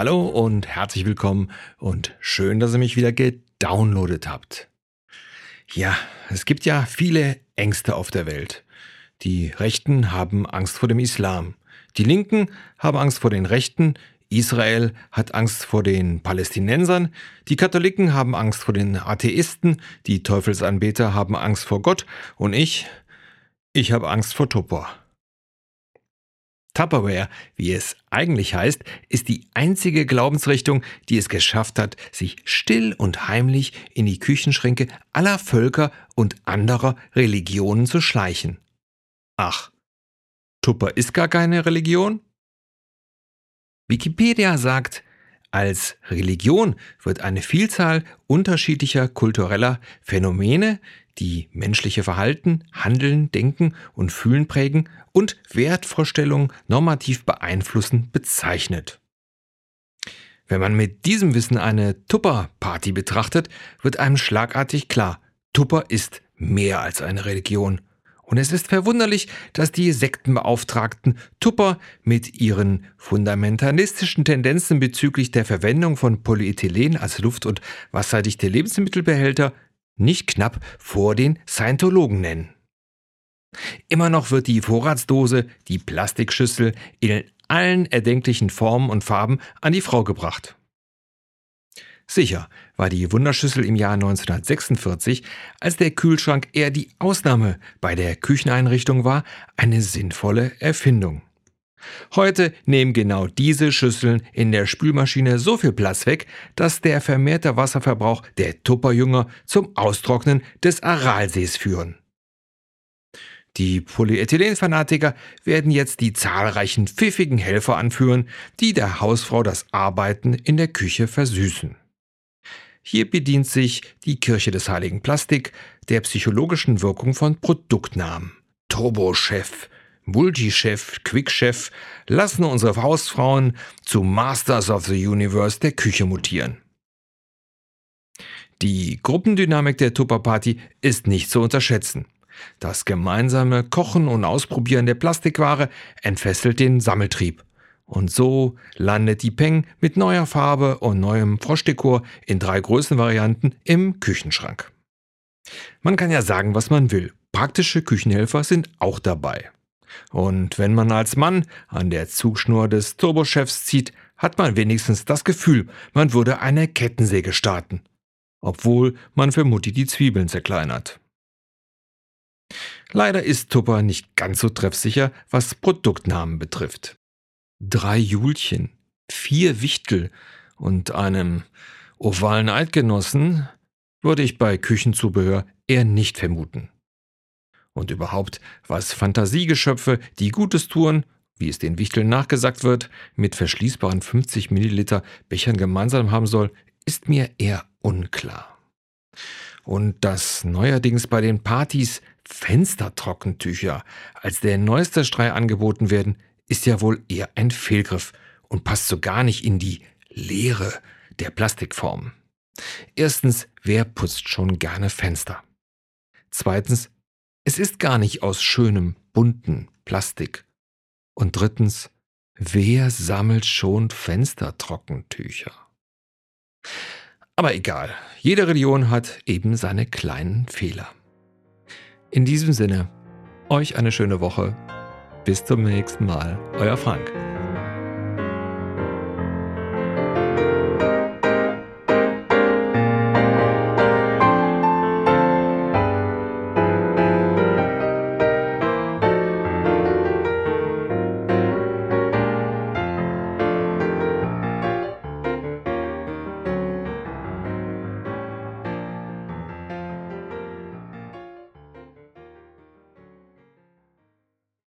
Hallo und herzlich willkommen und schön, dass ihr mich wieder gedownloadet habt. Ja, es gibt ja viele Ängste auf der Welt. Die Rechten haben Angst vor dem Islam. Die Linken haben Angst vor den Rechten. Israel hat Angst vor den Palästinensern. Die Katholiken haben Angst vor den Atheisten. Die Teufelsanbeter haben Angst vor Gott. Und ich, ich habe Angst vor Tupper. Tupperware, wie es eigentlich heißt, ist die einzige Glaubensrichtung, die es geschafft hat, sich still und heimlich in die Küchenschränke aller Völker und anderer Religionen zu schleichen. Ach, Tupper ist gar keine Religion? Wikipedia sagt, als Religion wird eine Vielzahl unterschiedlicher kultureller Phänomene, die menschliche Verhalten, Handeln, Denken und Fühlen prägen und Wertvorstellungen normativ beeinflussen, bezeichnet. Wenn man mit diesem Wissen eine Tupper-Party betrachtet, wird einem schlagartig klar, Tupper ist mehr als eine Religion. Und es ist verwunderlich, dass die Sektenbeauftragten Tupper mit ihren fundamentalistischen Tendenzen bezüglich der Verwendung von Polyethylen als luft- und wasserdichte Lebensmittelbehälter nicht knapp vor den Scientologen nennen. Immer noch wird die Vorratsdose, die Plastikschüssel in allen erdenklichen Formen und Farben an die Frau gebracht. Sicher war die Wunderschüssel im Jahr 1946, als der Kühlschrank eher die Ausnahme bei der Kücheneinrichtung war, eine sinnvolle Erfindung. Heute nehmen genau diese Schüsseln in der Spülmaschine so viel Platz weg, dass der vermehrte Wasserverbrauch der Tupperjünger zum Austrocknen des Aralsees führen. Die Polyethylenfanatiker werden jetzt die zahlreichen pfiffigen Helfer anführen, die der Hausfrau das Arbeiten in der Küche versüßen. Hier bedient sich die Kirche des heiligen Plastik der psychologischen Wirkung von Produktnamen. Turbochef, Multichef, Quickchef lassen unsere Hausfrauen zu Masters of the Universe der Küche mutieren. Die Gruppendynamik der Tupperparty ist nicht zu unterschätzen. Das gemeinsame Kochen und Ausprobieren der Plastikware entfesselt den Sammeltrieb. Und so landet die Peng mit neuer Farbe und neuem Froschdekor in drei Größenvarianten im Küchenschrank. Man kann ja sagen, was man will. Praktische Küchenhelfer sind auch dabei. Und wenn man als Mann an der Zugschnur des Turbochefs zieht, hat man wenigstens das Gefühl, man würde eine Kettensäge starten. Obwohl man für Mutti die Zwiebeln zerkleinert. Leider ist Tupper nicht ganz so treffsicher, was Produktnamen betrifft drei Julchen, vier Wichtel und einem ovalen Eidgenossen würde ich bei Küchenzubehör eher nicht vermuten. Und überhaupt, was Fantasiegeschöpfe, die Gutes tun, wie es den Wichteln nachgesagt wird, mit verschließbaren 50 Milliliter Bechern gemeinsam haben soll, ist mir eher unklar. Und dass neuerdings bei den Partys Fenstertrockentücher als der neueste Strei angeboten werden, ist ja wohl eher ein Fehlgriff und passt so gar nicht in die Leere der Plastikform. Erstens, wer putzt schon gerne Fenster? Zweitens, es ist gar nicht aus schönem, bunten Plastik. Und drittens, wer sammelt schon Fenstertrockentücher? Aber egal, jede Religion hat eben seine kleinen Fehler. In diesem Sinne, euch eine schöne Woche bis zum nächsten Mal, euer Frank.